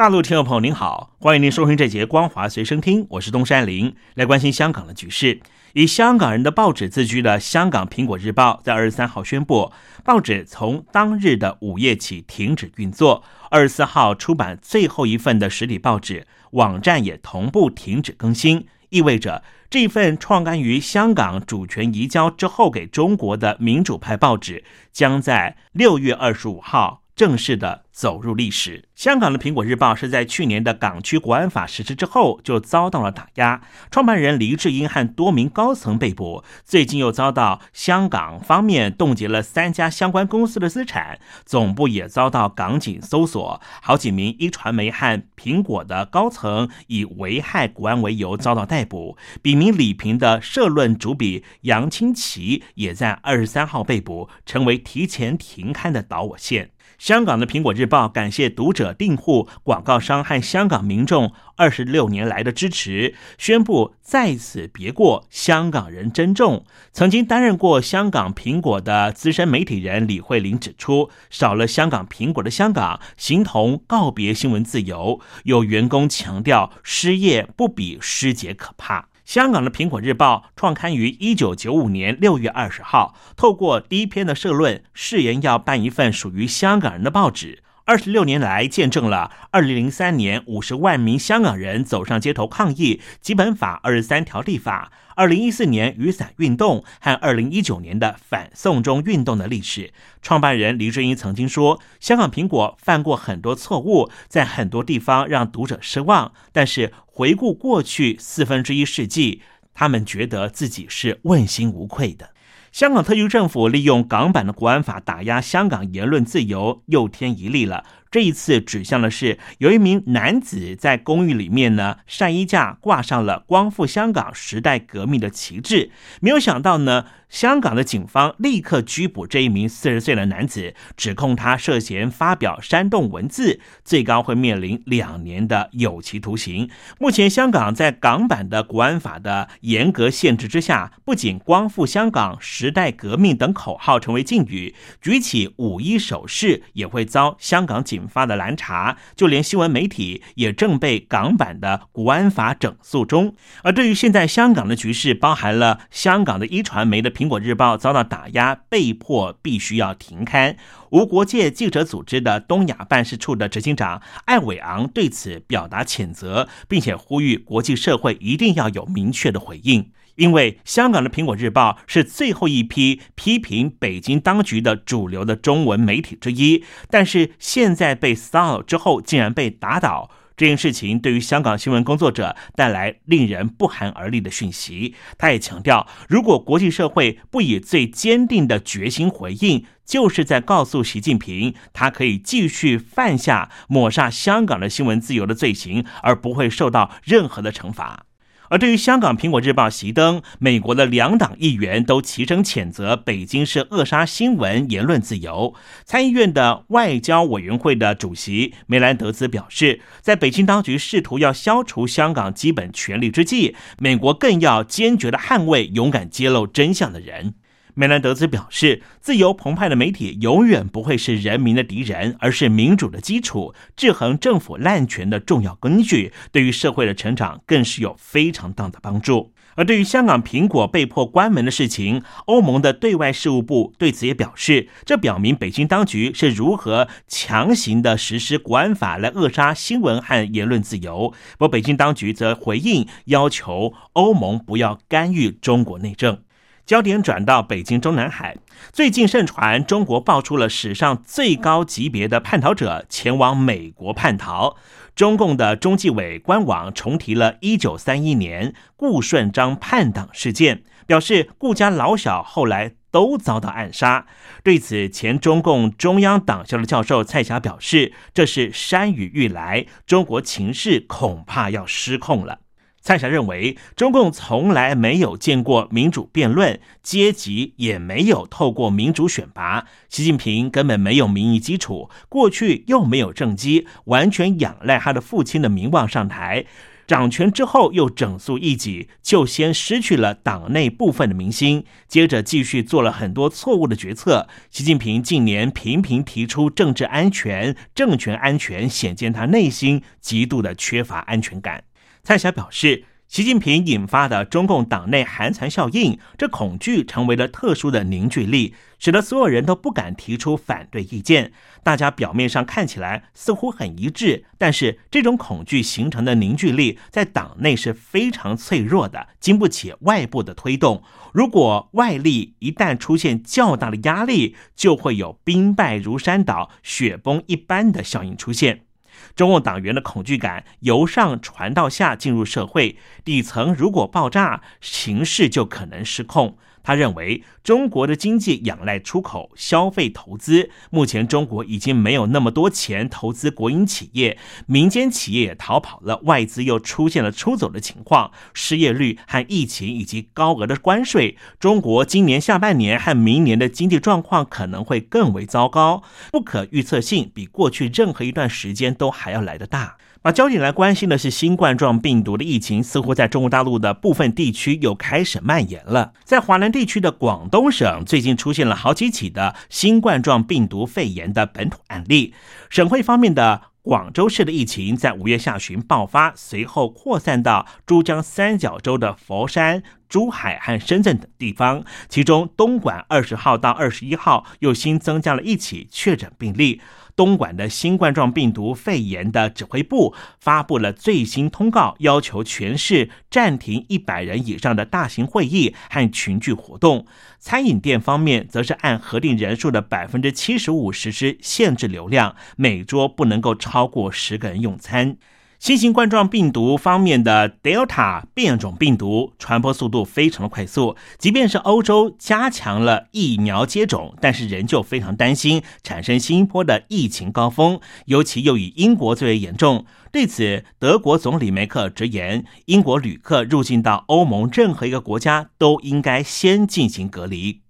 大陆听众朋友您好，欢迎您收听这节《光华随身听》，我是东山林，来关心香港的局势。以香港人的报纸自居的香港《苹果日报》在二十三号宣布，报纸从当日的午夜起停止运作。二十四号出版最后一份的实体报纸，网站也同步停止更新，意味着这份创刊于香港主权移交之后给中国的民主派报纸，将在六月二十五号。正式的走入历史。香港的《苹果日报》是在去年的港区国安法实施之后就遭到了打压，创办人黎智英和多名高层被捕，最近又遭到香港方面冻结了三家相关公司的资产，总部也遭到港警搜索，好几名一传媒和苹果的高层以危害国安为由遭到逮捕。笔名李平的社论主笔杨清奇也在二十三号被捕，成为提前停刊的导火线。香港的《苹果日报》感谢读者、订户、广告商和香港民众二十六年来的支持，宣布在此别过，香港人珍重。曾经担任过香港苹果的资深媒体人李慧玲指出，少了香港苹果的香港，形同告别新闻自由。有员工强调，失业不比失节可怕。香港的《苹果日报》创刊于一九九五年六月二十号，透过第一篇的社论，誓言要办一份属于香港人的报纸。二十六年来，见证了二零零三年五十万名香港人走上街头抗议基本法二十三条立法，二零一四年雨伞运动和二零一九年的反送中运动的历史。创办人黎智英曾经说：“香港苹果犯过很多错误，在很多地方让读者失望，但是回顾过去四分之一世纪，他们觉得自己是问心无愧的。”香港特区政府利用港版的国安法打压香港言论自由，又添一例了。这一次指向的是有一名男子在公寓里面呢，晒衣架挂上了“光复香港时代革命”的旗帜。没有想到呢，香港的警方立刻拘捕这一名四十岁的男子，指控他涉嫌发表煽动文字，最高会面临两年的有期徒刑。目前，香港在港版的国安法的严格限制之下，不仅“光复香港时代革命”等口号成为禁语，举起五一手势也会遭香港警。引发的蓝查，就连新闻媒体也正被港版的国安法整肃中。而对于现在香港的局势，包含了香港的一传媒的《苹果日报》遭到打压，被迫必须要停刊。无国界记者组织的东亚办事处的执行长艾伟昂对此表达谴责，并且呼吁国际社会一定要有明确的回应。因为香港的《苹果日报》是最后一批批评北京当局的主流的中文媒体之一，但是现在被骚扰之后，竟然被打倒，这件事情对于香港新闻工作者带来令人不寒而栗的讯息。他也强调，如果国际社会不以最坚定的决心回应，就是在告诉习近平，他可以继续犯下抹杀香港的新闻自由的罪行，而不会受到任何的惩罚。而对于香港《苹果日报》熄灯，美国的两党议员都齐声谴责北京是扼杀新闻言论自由。参议院的外交委员会的主席梅兰德兹表示，在北京当局试图要消除香港基本权利之际，美国更要坚决的捍卫勇敢揭露真相的人。梅兰德兹表示，自由澎湃的媒体永远不会是人民的敌人，而是民主的基础，制衡政府滥权的重要根据，对于社会的成长更是有非常大的帮助。而对于香港苹果被迫关门的事情，欧盟的对外事务部对此也表示，这表明北京当局是如何强行的实施国安法来扼杀新闻和言论自由。不过北京当局则回应，要求欧盟不要干预中国内政。焦点转到北京中南海，最近盛传中国爆出了史上最高级别的叛逃者前往美国叛逃。中共的中纪委官网重提了1931年顾顺章叛党事件，表示顾家老小后来都遭到暗杀。对此，前中共中央党校的教授蔡霞表示：“这是山雨欲来，中国情势恐怕要失控了。”蔡霞认为，中共从来没有见过民主辩论，阶级也没有透过民主选拔。习近平根本没有民意基础，过去又没有政绩，完全仰赖他的父亲的名望上台。掌权之后又整肃异己，就先失去了党内部分的民心，接着继续做了很多错误的决策。习近平近年频频提出政治安全、政权安全，显见他内心极度的缺乏安全感。蔡霞表示，习近平引发的中共党内寒蝉效应，这恐惧成为了特殊的凝聚力，使得所有人都不敢提出反对意见。大家表面上看起来似乎很一致，但是这种恐惧形成的凝聚力，在党内是非常脆弱的，经不起外部的推动。如果外力一旦出现较大的压力，就会有兵败如山倒、雪崩一般的效应出现。中共党员的恐惧感由上传到下，进入社会底层，如果爆炸，形势就可能失控。他认为，中国的经济仰赖出口、消费、投资。目前，中国已经没有那么多钱投资国营企业，民间企业也逃跑了，外资又出现了出走的情况。失业率和疫情以及高额的关税，中国今年下半年和明年的经济状况可能会更为糟糕，不可预测性比过去任何一段时间都还要来得大。那交警来关心的是新冠状病毒的疫情，似乎在中国大陆的部分地区又开始蔓延了。在华南地区的广东省，最近出现了好几起的新冠状病毒肺炎的本土案例。省会方面的广州市的疫情在五月下旬爆发，随后扩散到珠江三角洲的佛山、珠海和深圳等地方。其中，东莞二十号到二十一号又新增加了一起确诊病例。东莞的新冠状病毒肺炎的指挥部发布了最新通告，要求全市暂停一百人以上的大型会议和群聚活动。餐饮店方面，则是按核定人数的百分之七十五实施限制流量，每桌不能够超过十个人用餐。新型冠状病毒方面的 Delta 变种病毒传播速度非常的快速，即便是欧洲加强了疫苗接种，但是仍旧非常担心产生新一波的疫情高峰，尤其又以英国最为严重。对此，德国总理梅克直言，英国旅客入境到欧盟任何一个国家都应该先进行隔离。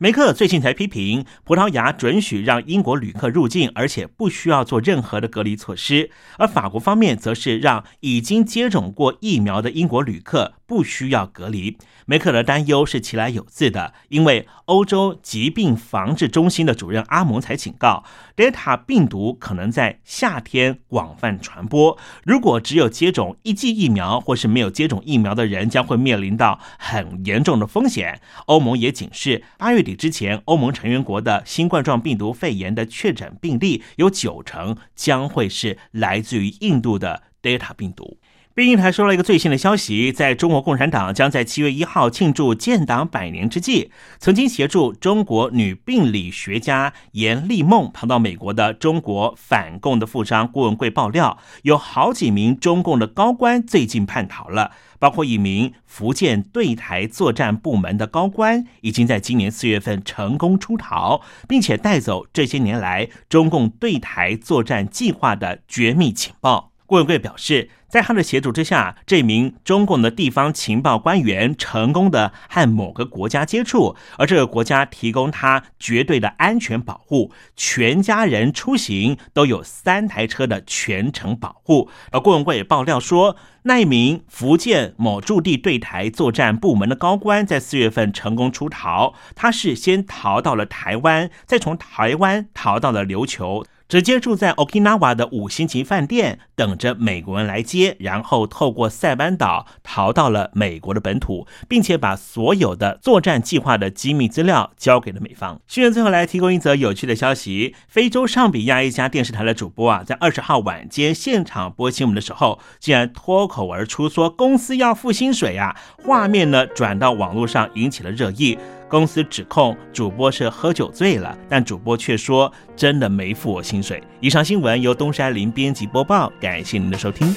梅克最近才批评葡萄牙准许让英国旅客入境，而且不需要做任何的隔离措施，而法国方面则是让已经接种过疫苗的英国旅客。不需要隔离。梅克的担忧是其来有自的，因为欧洲疾病防治中心的主任阿蒙才警告，德尔塔病毒可能在夏天广泛传播。如果只有接种一剂疫苗，或是没有接种疫苗的人，将会面临到很严重的风险。欧盟也警示，八月底之前，欧盟成员国的新冠状病毒肺炎的确诊病例有九成将会是来自于印度的德尔塔病毒。北京台收到一个最新的消息，在中国共产党将在七月一号庆祝建党百年之际，曾经协助中国女病理学家严丽梦跑到美国的中国反共的富商郭文贵爆料，有好几名中共的高官最近叛逃了，包括一名福建对台作战部门的高官，已经在今年四月份成功出逃，并且带走这些年来中共对台作战计划的绝密情报。郭文贵表示。在他的协助之下，这名中共的地方情报官员成功的和某个国家接触，而这个国家提供他绝对的安全保护，全家人出行都有三台车的全程保护。而郭文贵爆料说，那一名福建某驻地对台作战部门的高官在四月份成功出逃，他是先逃到了台湾，再从台湾逃到了琉球。直接住在 Okinawa 的五星级饭店，等着美国人来接，然后透过塞班岛逃到了美国的本土，并且把所有的作战计划的机密资料交给了美方。新闻最后来提供一则有趣的消息：非洲上比亚一家电视台的主播啊，在二十号晚间现场播新闻的时候，竟然脱口而出说公司要付薪水啊！画面呢转到网络上，引起了热议。公司指控主播是喝酒醉了，但主播却说真的没付我薪水。以上新闻由东山林编辑播报，感谢您的收听。